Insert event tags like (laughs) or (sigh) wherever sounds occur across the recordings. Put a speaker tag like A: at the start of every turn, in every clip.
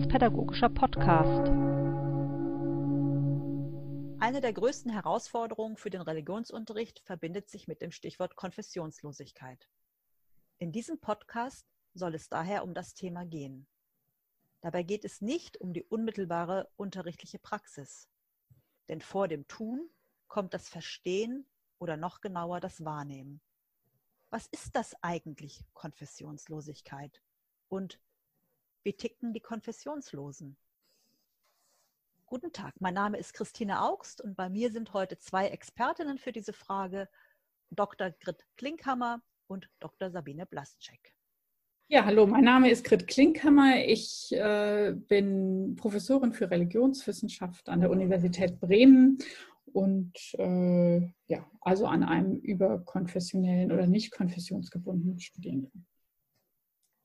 A: religionspädagogischer Podcast.
B: Eine der größten Herausforderungen für den Religionsunterricht verbindet sich mit dem Stichwort Konfessionslosigkeit. In diesem Podcast soll es daher um das Thema gehen. Dabei geht es nicht um die unmittelbare unterrichtliche Praxis. Denn vor dem Tun kommt das Verstehen oder noch genauer das Wahrnehmen. Was ist das eigentlich, Konfessionslosigkeit? Und wie ticken die Konfessionslosen? Guten Tag, mein Name ist Christine Augst und bei mir sind heute zwei Expertinnen für diese Frage, Dr. Grit Klinkhammer und Dr. Sabine Blaschek.
C: Ja, hallo, mein Name ist Grit Klinkhammer. Ich äh, bin Professorin für Religionswissenschaft an der Universität Bremen und äh, ja, also an einem überkonfessionellen oder nicht konfessionsgebundenen Studiengang.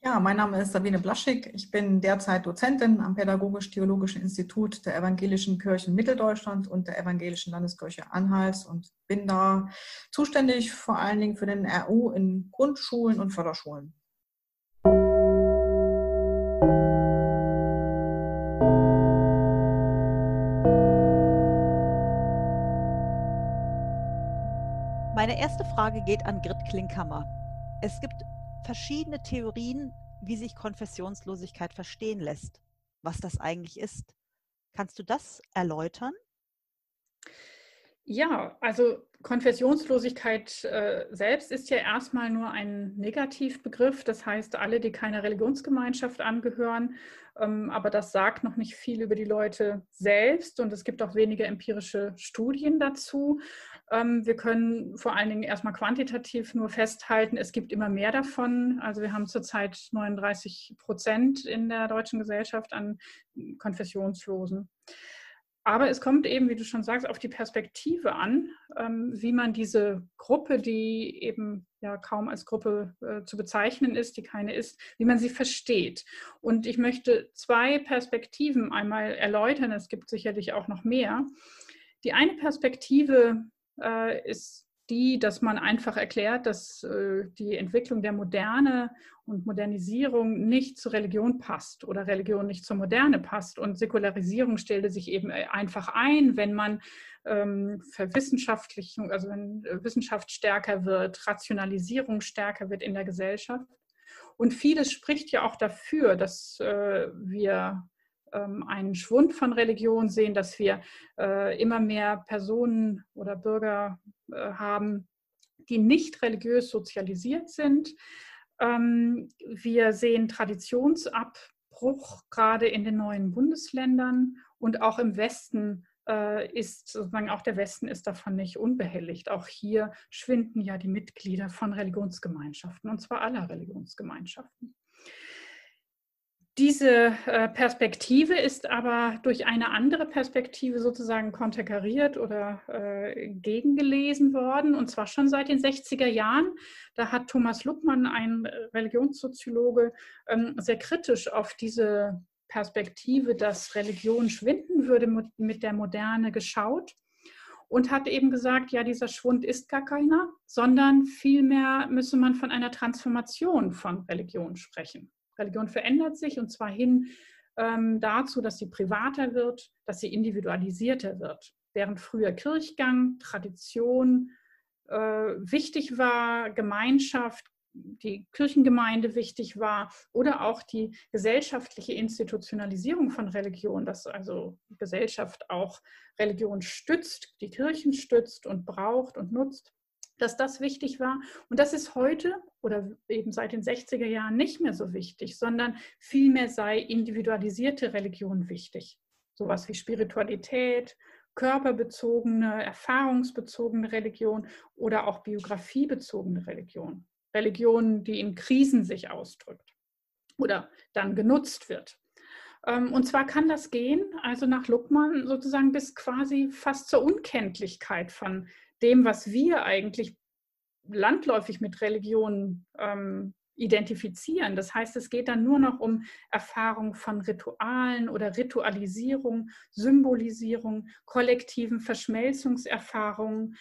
D: Ja, mein Name ist Sabine Blaschig. Ich bin derzeit Dozentin am Pädagogisch-Theologischen Institut der Evangelischen Kirchen Mitteldeutschland und der Evangelischen Landeskirche Anhals und bin da zuständig vor allen Dingen für den RU in Grundschulen und Förderschulen.
B: Meine erste Frage geht an Grit Klinkhammer. Es gibt verschiedene Theorien, wie sich Konfessionslosigkeit verstehen lässt, was das eigentlich ist. Kannst du das erläutern?
C: Ja, also Konfessionslosigkeit äh, selbst ist ja erstmal nur ein Negativbegriff. Das heißt, alle, die keiner Religionsgemeinschaft angehören. Ähm, aber das sagt noch nicht viel über die Leute selbst und es gibt auch wenige empirische Studien dazu. Ähm, wir können vor allen Dingen erstmal quantitativ nur festhalten, es gibt immer mehr davon. Also wir haben zurzeit 39 Prozent in der deutschen Gesellschaft an Konfessionslosen. Aber es kommt eben, wie du schon sagst, auf die Perspektive an, ähm, wie man diese Gruppe, die eben ja kaum als Gruppe äh, zu bezeichnen ist, die keine ist, wie man sie versteht. Und ich möchte zwei Perspektiven einmal erläutern. Es gibt sicherlich auch noch mehr. Die eine Perspektive äh, ist die, dass man einfach erklärt, dass äh, die Entwicklung der Moderne und Modernisierung nicht zur Religion passt oder Religion nicht zur Moderne passt. Und Säkularisierung stellte sich eben äh, einfach ein, wenn man ähm, Verwissenschaftlichung, also wenn äh, Wissenschaft stärker wird, Rationalisierung stärker wird in der Gesellschaft. Und vieles spricht ja auch dafür, dass äh, wir einen Schwund von Religion sehen, dass wir äh, immer mehr Personen oder Bürger äh, haben, die nicht religiös sozialisiert sind. Ähm, wir sehen Traditionsabbruch gerade in den neuen Bundesländern und auch im Westen äh, ist sozusagen auch der Westen ist davon nicht unbehelligt. Auch hier schwinden ja die Mitglieder von Religionsgemeinschaften und zwar aller Religionsgemeinschaften. Diese äh, Perspektive ist aber durch eine andere Perspektive sozusagen konterkariert oder äh, gegengelesen worden, und zwar schon seit den 60er Jahren. Da hat Thomas Luckmann, ein Religionssoziologe, ähm, sehr kritisch auf diese Perspektive, dass Religion schwinden würde mit der Moderne geschaut und hat eben gesagt, ja, dieser Schwund ist gar keiner, sondern vielmehr müsse man von einer Transformation von Religion sprechen. Religion verändert sich und zwar hin ähm, dazu, dass sie privater wird, dass sie individualisierter wird. Während früher Kirchgang, Tradition äh, wichtig war, Gemeinschaft, die Kirchengemeinde wichtig war oder auch die gesellschaftliche Institutionalisierung von Religion, dass also Gesellschaft auch Religion stützt, die Kirchen stützt und braucht und nutzt, dass das wichtig war. Und das ist heute oder eben seit den 60er Jahren nicht mehr so wichtig, sondern vielmehr sei individualisierte Religion wichtig. Sowas wie Spiritualität, körperbezogene, erfahrungsbezogene Religion oder auch biografiebezogene Religion. Religion, die in Krisen sich ausdrückt oder dann genutzt wird. Ähm, und zwar kann das gehen, also nach Luckmann sozusagen bis quasi fast zur Unkenntlichkeit von dem, was wir eigentlich landläufig mit Religion ähm, identifizieren. Das heißt, es geht dann nur noch um Erfahrung von Ritualen oder Ritualisierung, Symbolisierung, kollektiven Verschmelzungserfahrungen.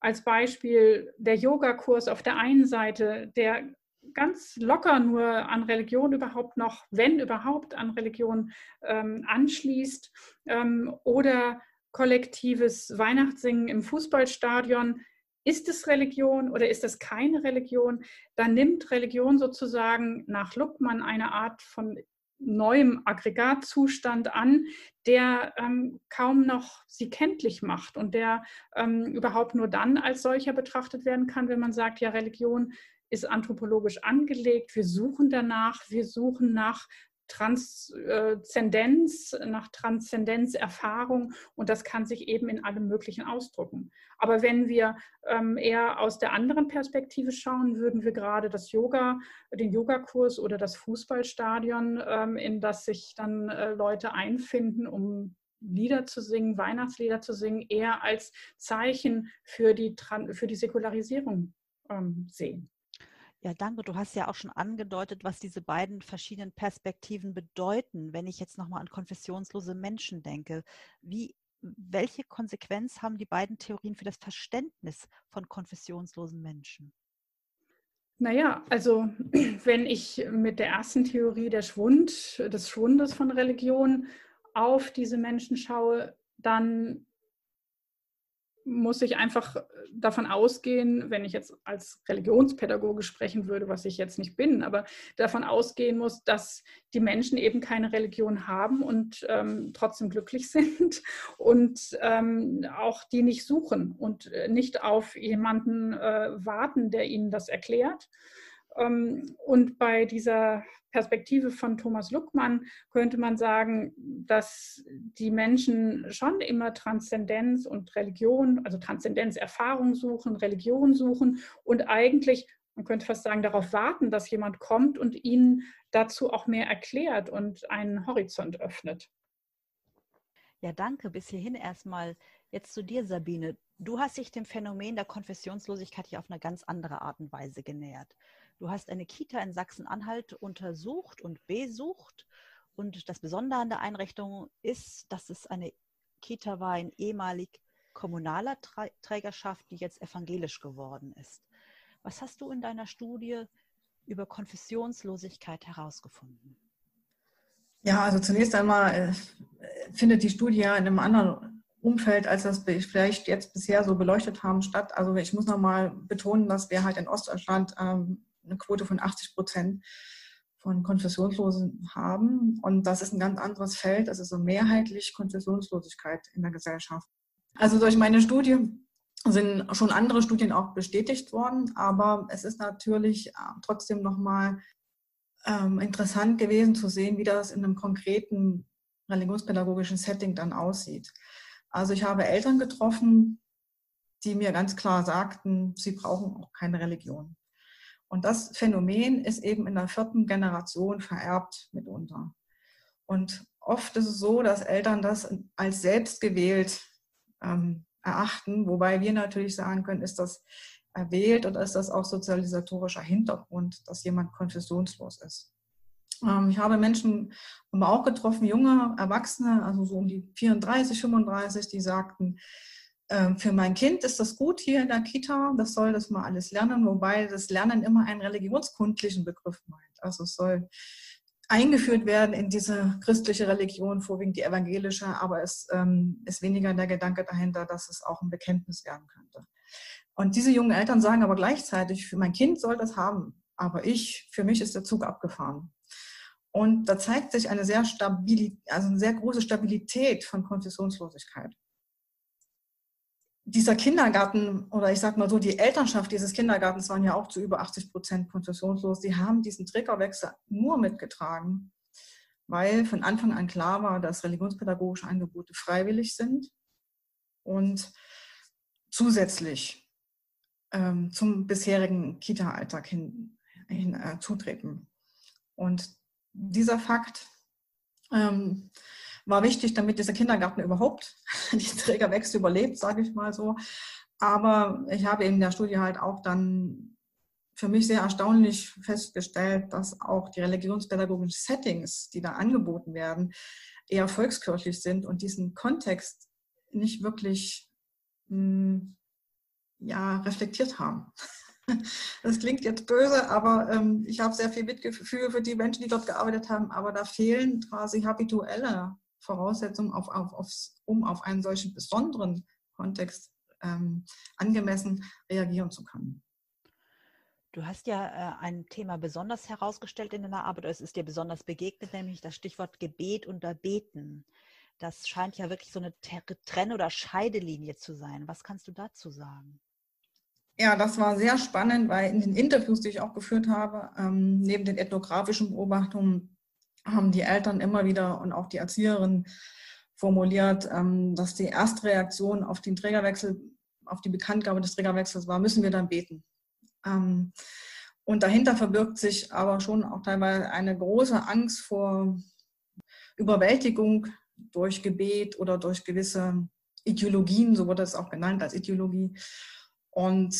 C: Als Beispiel der Yogakurs auf der einen Seite, der ganz locker nur an Religion überhaupt noch, wenn überhaupt, an Religion ähm, anschließt ähm, oder kollektives Weihnachtssingen im Fußballstadion. Ist es Religion oder ist es keine Religion? Dann nimmt Religion sozusagen nach Luckmann eine Art von neuem Aggregatzustand an, der ähm, kaum noch sie kenntlich macht und der ähm, überhaupt nur dann als solcher betrachtet werden kann, wenn man sagt, ja, Religion ist anthropologisch angelegt, wir suchen danach, wir suchen nach Transzendenz, nach Transzendenzerfahrung und das kann sich eben in allem Möglichen ausdrücken. Aber wenn wir ähm, eher aus der anderen Perspektive schauen, würden wir gerade das Yoga, den Yogakurs oder das Fußballstadion, ähm, in das sich dann äh, Leute einfinden, um Lieder zu singen, Weihnachtslieder zu singen, eher als Zeichen für die, für die Säkularisierung ähm, sehen.
B: Ja, danke. Du hast ja auch schon angedeutet, was diese beiden verschiedenen Perspektiven bedeuten. Wenn ich jetzt nochmal an konfessionslose Menschen denke, wie, welche Konsequenz haben die beiden Theorien für das Verständnis von konfessionslosen Menschen?
C: Naja, also (clears throat) wenn ich mit der ersten Theorie der Schwund, des Schwundes von Religion auf diese Menschen schaue, dann muss ich einfach äh, davon ausgehen, wenn ich jetzt als Religionspädagoge sprechen würde, was ich jetzt nicht bin, aber davon ausgehen muss, dass die Menschen eben keine Religion haben und ähm, trotzdem glücklich (laughs) sind und ähm, auch die nicht suchen und äh, nicht auf jemanden äh, warten, der ihnen das erklärt. Ähm, und bei dieser Perspektive von Thomas Luckmann könnte man sagen, dass die Menschen schon immer Transzendenz und Religion, also Transzendenzerfahrung suchen, Religion suchen und eigentlich, man könnte fast sagen, darauf warten, dass jemand kommt und ihnen dazu auch mehr erklärt und einen Horizont öffnet.
B: Ja, danke. Bis hierhin erstmal jetzt zu dir, Sabine. Du hast dich dem Phänomen der Konfessionslosigkeit hier auf eine ganz andere Art und Weise genähert. Du hast eine Kita in Sachsen-Anhalt untersucht und besucht. Und das Besondere an der Einrichtung ist, dass es eine Kita war in ehemalig kommunaler Trägerschaft, die jetzt evangelisch geworden ist. Was hast du in deiner Studie über Konfessionslosigkeit herausgefunden?
D: Ja, also zunächst einmal äh, findet die Studie ja in einem anderen Umfeld, als das wir vielleicht jetzt bisher so beleuchtet haben, statt. Also ich muss nochmal betonen, dass wir halt in Ostdeutschland ähm, eine Quote von 80 Prozent von Konfessionslosen haben. Und das ist ein ganz anderes Feld. Ist so mehrheitlich Konfessionslosigkeit in der Gesellschaft. Also durch meine Studie sind schon andere Studien auch bestätigt worden, aber es ist natürlich äh, trotzdem nochmal ähm, interessant gewesen zu sehen, wie das in einem konkreten religionspädagogischen Setting dann aussieht. Also ich habe Eltern getroffen, die mir ganz klar sagten, sie brauchen auch keine Religion. Und das Phänomen ist eben in der vierten Generation vererbt mitunter. Und oft ist es so, dass Eltern das als selbst gewählt ähm, erachten, wobei wir natürlich sagen können, ist das erwählt oder ist das auch sozialisatorischer Hintergrund, dass jemand konfessionslos ist. Ähm, ich habe Menschen aber auch getroffen, junge Erwachsene, also so um die 34, 35, die sagten, für mein Kind ist das gut hier in der Kita, das soll das mal alles lernen, wobei das Lernen immer einen religionskundlichen Begriff meint. Also es soll eingeführt werden in diese christliche Religion, vorwiegend die evangelische, aber es ähm, ist weniger der Gedanke dahinter, dass es auch ein Bekenntnis werden könnte. Und diese jungen Eltern sagen aber gleichzeitig, für mein Kind soll das haben, aber ich, für mich ist der Zug abgefahren. Und da zeigt sich eine sehr stabile, also eine sehr große Stabilität von Konfessionslosigkeit dieser Kindergarten oder ich sag mal so, die Elternschaft dieses Kindergartens waren ja auch zu über 80 Prozent konfessionslos. Die haben diesen Triggerwechsel nur mitgetragen, weil von Anfang an klar war, dass religionspädagogische Angebote freiwillig sind und zusätzlich ähm, zum bisherigen Kita-Alltag hin, hin äh, zutreten. Und dieser Fakt ähm, war wichtig, damit dieser Kindergarten überhaupt (laughs) die Trägerwechsel überlebt, sage ich mal so. Aber ich habe in der Studie halt auch dann für mich sehr erstaunlich festgestellt, dass auch die religionspädagogischen Settings, die da angeboten werden, eher volkskirchlich sind und diesen Kontext nicht wirklich mh, hm, ja, reflektiert haben. (laughs) Das klingt jetzt böse, aber ähm, ich habe sehr viel Mitgefühl für die Menschen, die dort gearbeitet haben. Aber da fehlen quasi habituelle Voraussetzungen, auf, auf, aufs, um auf einen solchen besonderen Kontext ähm, angemessen reagieren zu können.
B: Du hast ja äh, ein Thema besonders herausgestellt in deiner Arbeit, oder es ist dir besonders begegnet, nämlich das Stichwort Gebet unter Beten. Das scheint ja wirklich so eine Trenn- oder Scheidelinie zu sein. Was kannst du dazu sagen?
D: Ja, das war sehr spannend, weil in den Interviews, die ich auch geführt habe, ähm, neben den ethnografischen Beobachtungen haben die Eltern immer wieder und auch die Erzieherin formuliert, ähm, dass die erste Reaktion auf den Trägerwechsel, auf die Bekanntgabe des Trägerwechsels war, müssen wir dann beten. Ähm, und dahinter verbirgt sich aber schon auch teilweise eine große Angst vor Überwältigung durch Gebet oder durch gewisse Ideologien, so wurde es auch genannt als Ideologie. Und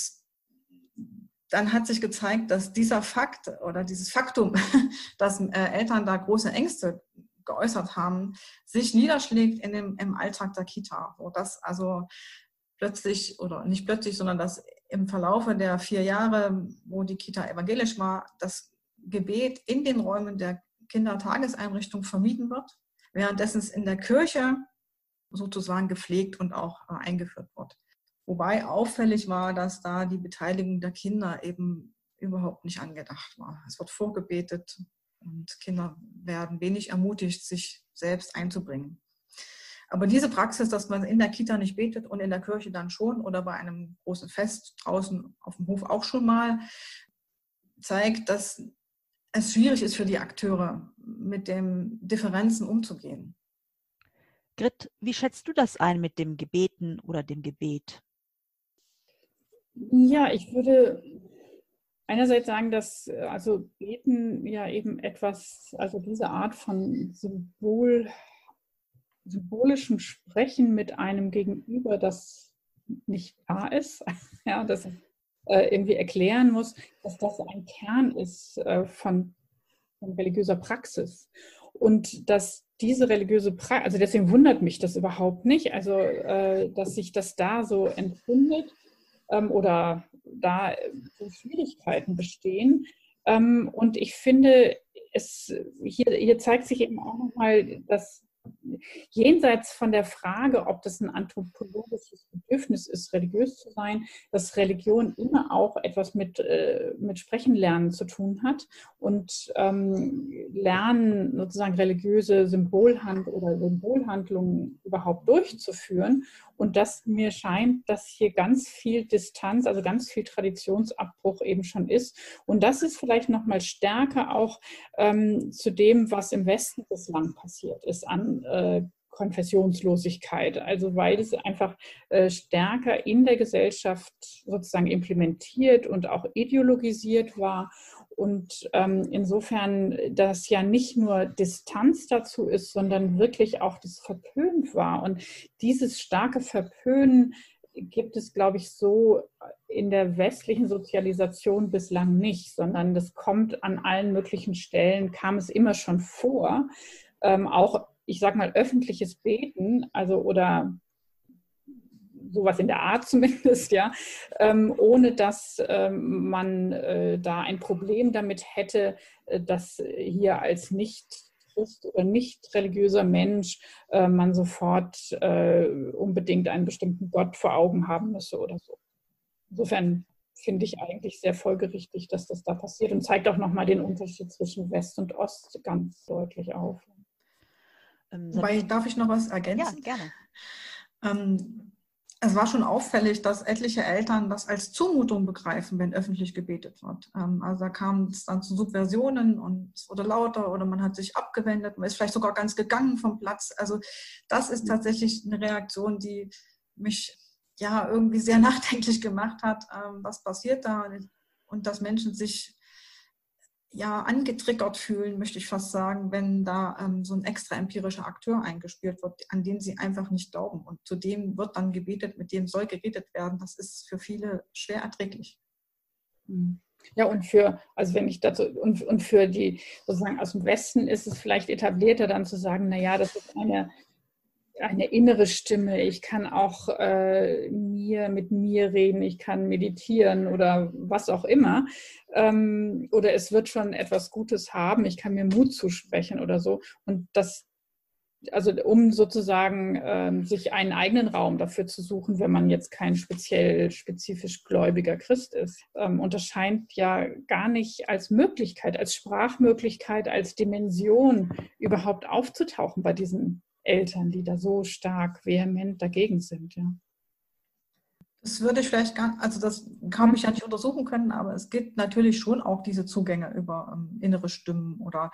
D: dann hat sich gezeigt, dass dieser Fakt oder dieses Faktum, (laughs) dass äh, Eltern da große Ängste geäußert haben, sich niederschlägt in dem, im Alltag der Kita, wo das also plötzlich oder nicht plötzlich, sondern dass im Verlaufe der vier Jahre, wo die Kita evangelisch war, das Gebet in den Räumen der Kindertageseinrichtung vermieden wird, währenddessen es in der Kirche sozusagen gepflegt und auch äh, eingeführt wird. Wobei auffällig war, dass da die Beteiligung der Kinder eben überhaupt nicht angedacht war. Es wird vorgebetet und Kinder werden wenig ermutigt, sich selbst einzubringen. Aber diese Praxis, dass man in der Kita nicht betet und in der Kirche dann schon oder bei einem großen Fest draußen auf dem Hof auch schon mal, zeigt, dass es schwierig ist für die Akteure, mit den Differenzen umzugehen.
B: Grit, wie schätzt du das ein mit dem Gebeten oder dem Gebet?
C: Ja, ich würde einerseits sagen, dass also Beten ja eben etwas, also diese Art von Symbol symbolischem Sprechen mit einem Gegenüber, das nicht da ist, (laughs) ja, das äh, irgendwie erklären muss, dass das ein Kern ist äh, von, von, religiöser Praxis. Und dass diese religiöse Praxis, also deswegen wundert mich das überhaupt nicht, also äh, dass sich das da so empfindet ähm, oder da so Schwierigkeiten bestehen. Ähm, und ich finde, es, hier, hier zeigt sich eben auch nochmal, dass jenseits von der Frage, ob das ein anthropologisches Bedürfnis ist, religiös zu sein, dass Religion immer auch etwas mit, äh, mit Sprechen lernen zu tun hat und ähm, Lernen sozusagen religiöse Symbolhand oder Symbolhandlungen überhaupt durchzuführen. Und dass mir scheint, dass hier ganz viel Distanz, also ganz viel Traditionsabbruch eben schon ist. Und das ist vielleicht noch mal stärker auch ähm, zu dem, was im Westen bislang passiert ist an äh, Konfessionslosigkeit. Also weil es einfach äh, stärker in der Gesellschaft sozusagen implementiert und auch ideologisiert war. Und ähm, insofern das ja nicht nur Distanz dazu ist, sondern wirklich auch das verpönt war. Und dieses starke Verpönen gibt es, glaube ich, so in der westlichen Sozialisation bislang nicht, sondern das kommt an allen möglichen Stellen, kam es immer schon vor. Ähm, auch ich sage mal, öffentliches Beten, also oder sowas in der Art (laughs) zumindest, ja, ähm, ohne dass ähm, man äh, da ein Problem damit hätte, äh, dass hier als nicht Christ oder nicht religiöser Mensch äh, man sofort äh, unbedingt einen bestimmten Gott vor Augen haben müsse oder so. Insofern finde ich eigentlich sehr folgerichtig, dass das da passiert und zeigt auch nochmal den Unterschied zwischen West und Ost ganz deutlich auf.
D: Ähm, Wobei, darf ich noch was ergänzen?
B: Ja, gerne.
D: Ähm, es war schon auffällig, dass etliche Eltern das als Zumutung begreifen, wenn öffentlich gebetet wird. Ähm, also da kam es dann zu Subversionen und es wurde lauter oder man hat sich abgewendet, man ist vielleicht sogar ganz gegangen vom Platz. Also das ist tatsächlich eine Reaktion, die mich ja irgendwie sehr (laughs) nachdenklich gemacht hat, ähm, was passiert da und dass Menschen sich ja, angetriggert fühlen, möchte ich fast sagen, wenn da ähm, so ein extra empirischer Akteur eingespielt wird, an den sie einfach nicht glauben. Und zu dem wird dann gebetet, mit dem soll geredet werden. Das ist für viele schwer erträglich.
C: Hm. Ja, und für, also wenn ich dazu, und, und für die sozusagen aus dem Westen ist es vielleicht etablierter dann zu sagen, naja, das ist eine eine innere Stimme, ich kann auch äh, mir mit mir reden, ich kann meditieren oder was auch immer. Ähm, oder es wird schon etwas Gutes haben, ich kann mir Mut zusprechen oder so. Und das, also um sozusagen ähm, sich einen eigenen Raum dafür zu suchen, wenn man jetzt kein speziell spezifisch gläubiger Christ ist. Ähm, und das scheint ja gar nicht als Möglichkeit, als Sprachmöglichkeit, als Dimension überhaupt aufzutauchen bei diesen Eltern, die da so stark vehement dagegen sind. Ja.
D: Das würde ich vielleicht gar, also das kann ich ja nicht untersuchen können, aber es gibt natürlich schon auch diese Zugänge über ähm, innere Stimmen oder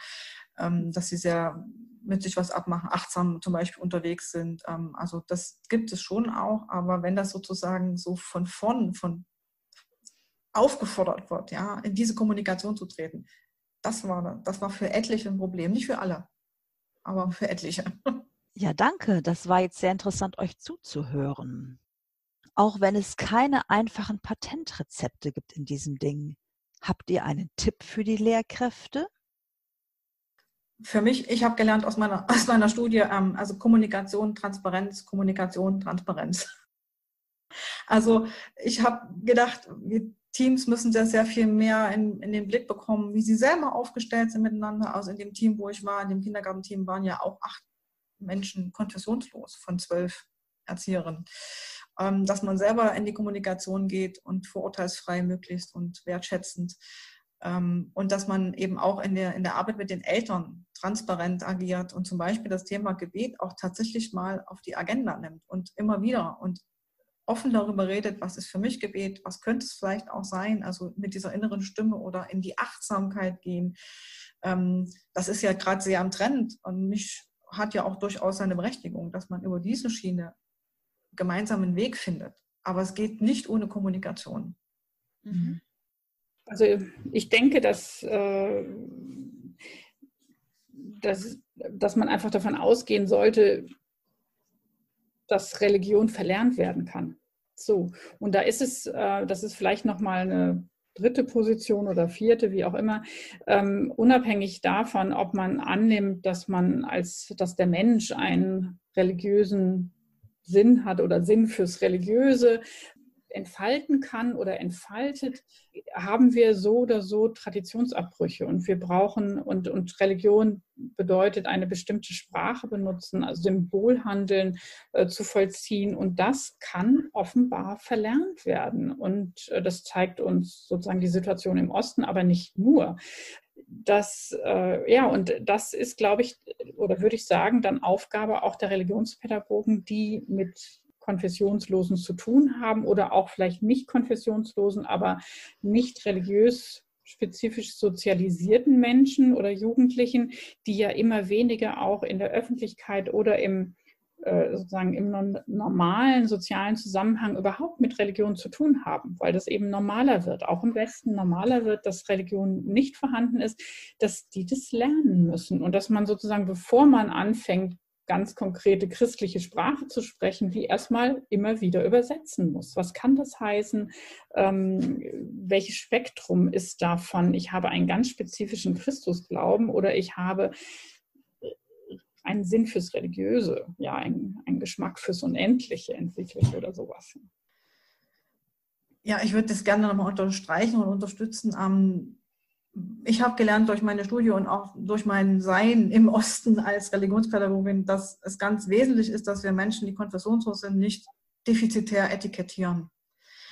D: ähm, dass sie sehr mit sich was abmachen, achtsam zum Beispiel unterwegs sind. Ähm, also das gibt es schon auch, aber wenn das sozusagen so von vorn, von aufgefordert wird, ja, in diese Kommunikation zu treten, das war, das war für etliche ein Problem, nicht für alle, aber für etliche. (laughs)
B: Ja, danke. Das war jetzt sehr interessant, euch zuzuhören. Auch wenn es keine einfachen Patentrezepte gibt in diesem Ding, habt ihr einen Tipp für die Lehrkräfte?
D: Für mich, ich habe gelernt aus meiner, (laughs) aus meiner Studie, ähm, also Kommunikation, Transparenz, Kommunikation, Transparenz. (laughs) Also ich habe gedacht, wir Teams müssen sehr, sehr viel mehr in, in, den Blick bekommen, wie sie selber aufgestellt sind miteinander. Also in dem Team, wo ich war, in dem Kindergartenteam waren ja auch acht Menschen konfessionslos von zwölf Erzieherinnen. Ähm, dass man selber in die Kommunikation geht und vorurteilsfrei möglichst und wertschätzend. Ähm, und dass man eben auch in der, in der Arbeit mit den Eltern transparent agiert und zum Beispiel das Thema Gebet auch tatsächlich mal auf die Agenda nimmt und immer wieder und offen darüber redet, was ist für mich Gebet, was könnte es vielleicht auch sein, also mit dieser inneren Stimme oder in die Achtsamkeit gehen. Ähm, das ist ja gerade sehr am Trend und mich hat ja auch durchaus seine Berechtigung, dass man über diese Schiene gemeinsamen Weg findet. Aber es geht nicht ohne Kommunikation.
C: Mhm. Also ich denke, dass, äh, dass, dass man einfach davon ausgehen sollte, dass Religion verlernt werden kann. So, und da ist es, äh, das ist vielleicht nochmal eine dritte Position oder vierte, wie auch immer, ähm, unabhängig davon, ob man annimmt, dass man als, dass der Mensch einen religiösen Sinn hat oder Sinn fürs Religiöse, entfalten kann oder entfaltet, haben wir so oder so Traditionsabbrüche. Und wir brauchen und, und Religion bedeutet eine bestimmte Sprache benutzen, also Symbolhandeln äh, zu vollziehen. Und das kann offenbar verlernt werden. Und äh, das zeigt uns sozusagen die Situation im Osten, aber nicht nur. Das, äh, ja, und das ist, glaube ich, oder würde ich sagen, dann Aufgabe auch der Religionspädagogen, die mit Konfessionslosen zu tun haben oder auch vielleicht nicht Konfessionslosen, aber nicht religiös spezifisch sozialisierten Menschen oder Jugendlichen, die ja immer weniger auch in der Öffentlichkeit oder im äh, sozusagen im normalen sozialen Zusammenhang überhaupt mit Religion zu tun haben, weil das eben normaler wird, auch im Westen normaler wird, dass Religion nicht vorhanden ist, dass die das lernen müssen und dass man sozusagen, bevor man anfängt, ganz konkrete christliche Sprache zu sprechen, die erstmal immer wieder übersetzen muss. Was kann das heißen? Ähm, welches Spektrum ist davon? Ich habe einen ganz spezifischen Christusglauben oder ich habe einen Sinn fürs Religiöse, ja, einen, einen Geschmack fürs Unendliche entwickelt oder sowas.
D: Ja, ich würde das gerne nochmal unterstreichen und unterstützen. Ich habe gelernt durch meine Studie und auch durch mein Sein im Osten als Religionspädagogin, dass es ganz wesentlich ist, dass wir Menschen, die konfessionslos sind, nicht defizitär etikettieren,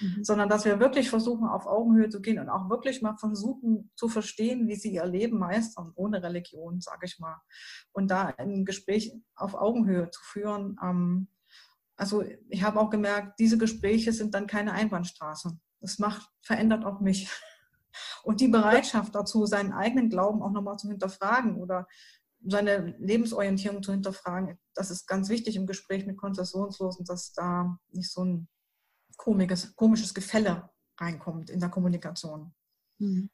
D: mhm. sondern dass wir wirklich versuchen, auf Augenhöhe zu gehen und auch wirklich mal versuchen zu verstehen, wie sie ihr Leben meistern, ohne Religion, sage ich mal. Und da ein Gespräch auf Augenhöhe zu führen. Ähm, also ich habe auch gemerkt, diese Gespräche sind dann keine Einbahnstraße. Das macht, verändert auch mich. Und die Bereitschaft dazu, seinen eigenen Glauben auch nochmal zu hinterfragen oder seine Lebensorientierung zu hinterfragen, das ist ganz wichtig im Gespräch mit Konzessionslosen, dass da nicht so ein komisches, komisches Gefälle reinkommt in der Kommunikation.
C: Mhm.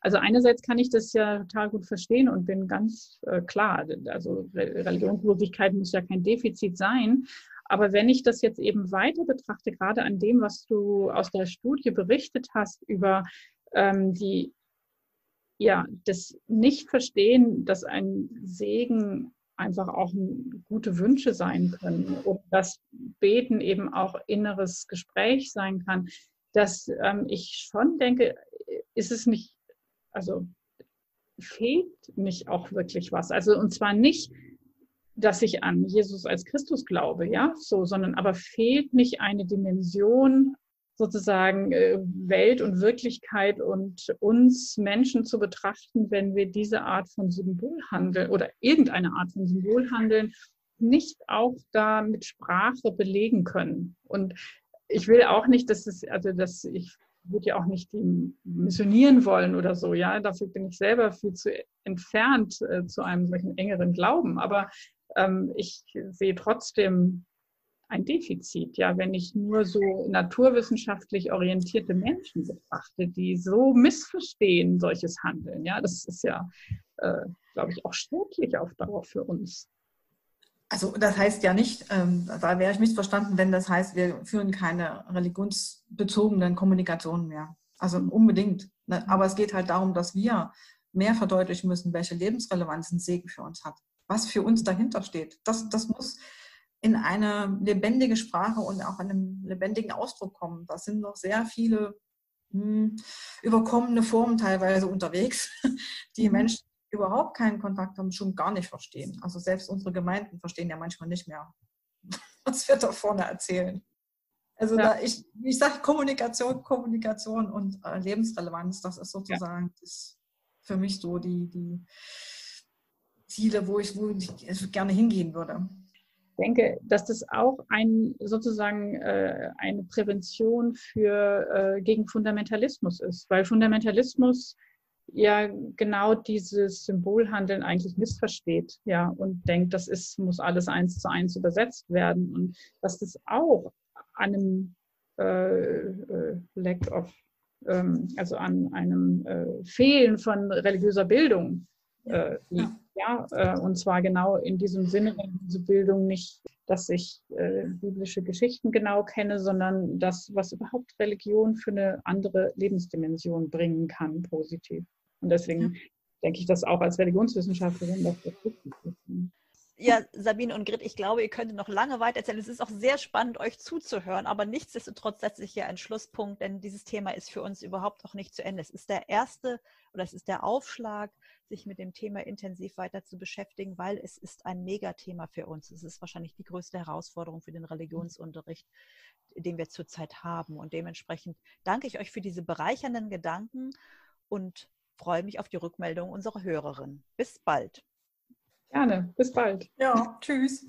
C: Also einerseits kann ich das ja total gut verstehen und bin ganz äh, klar, also Religionslosigkeit muss ja kein Defizit sein. Aber wenn ich das jetzt eben weiter betrachte, gerade an dem, was du aus der Studie berichtet hast über ähm, die ja das Nicht-Verstehen, dass ein Segen einfach auch gute Wünsche sein können oder dass Beten eben auch inneres Gespräch sein kann, dass ähm, ich schon denke, ist es nicht, also fehlt nicht auch wirklich was. Also und zwar nicht, dass ich an Jesus als Christus glaube, ja, so, sondern aber fehlt nicht eine Dimension sozusagen äh, Welt und Wirklichkeit und uns Menschen zu betrachten, wenn wir diese Art von Symbolhandel oder irgendeine Art von Symbolhandeln nicht auch da mit Sprache belegen können. Und ich will auch nicht, dass es, also dass ich würde ja auch nicht missionieren wollen oder so, ja. Dafür bin ich selber viel zu entfernt äh, zu einem solchen engeren Glauben. Aber ähm, ich sehe trotzdem ein Defizit, ja, wenn ich nur so naturwissenschaftlich orientierte Menschen betrachte, die so missverstehen solches Handeln. Ja, das ist ja, äh, glaube ich, auch schädlich auf Dauer für uns.
D: Also das heißt ja nicht, ähm, da wäre ich missverstanden, wenn das heißt, wir führen keine religionsbezogenen Kommunikationen mehr. Also unbedingt. Ne? Aber es geht halt darum, dass wir mehr verdeutlichen müssen, welche Lebensrelevanz ein Segen für uns hat. Was für uns dahinter steht. Das, das muss in eine lebendige Sprache und auch einen lebendigen Ausdruck kommen. Da sind noch sehr viele hm, überkommene Formen teilweise unterwegs, (laughs) die mhm. Menschen überhaupt keinen Kontakt haben, schon gar nicht verstehen. Also selbst unsere Gemeinden verstehen ja manchmal nicht mehr, (laughs) was wir da vorne erzählen. Also ja. da ich, ich sage Kommunikation, Kommunikation und äh, Lebensrelevanz, das ist sozusagen ja. das für mich so die, die Ziele, wo ich, wo ich gerne hingehen würde.
C: Denke, dass das auch ein, sozusagen äh, eine Prävention für, äh, gegen Fundamentalismus ist, weil Fundamentalismus ja genau dieses Symbolhandeln eigentlich missversteht, ja, und denkt, das ist, muss alles eins zu eins übersetzt werden. Und dass das auch an einem äh, äh, Lack of, ähm, also an einem äh, Fehlen von religiöser Bildung äh, liegt, ja, äh, und zwar genau in diesem Sinne, diese Bildung nicht, dass ich äh, biblische Geschichten genau kenne, sondern das, was überhaupt Religion für eine andere Lebensdimension bringen kann, positiv. Und deswegen ja. denke ich, dass auch als Religionswissenschaftlerin das wichtig ist.
B: Ja, Sabine und Grit, ich glaube, ihr könntet noch lange weiter erzählen. Es ist auch sehr spannend, euch zuzuhören, aber nichtsdestotrotz setze ich hier einen Schlusspunkt, denn dieses Thema ist für uns überhaupt noch nicht zu Ende. Es ist der erste oder es ist der Aufschlag, sich mit dem Thema intensiv weiter zu beschäftigen, weil es ist ein Megathema für uns. Es ist wahrscheinlich die größte Herausforderung für den Religionsunterricht, den wir zurzeit haben. Und dementsprechend danke ich euch für diese bereichernden Gedanken und freue mich auf die Rückmeldung unserer Hörerin. Bis bald.
C: Gerne, bis bald.
D: Ja, tschüss.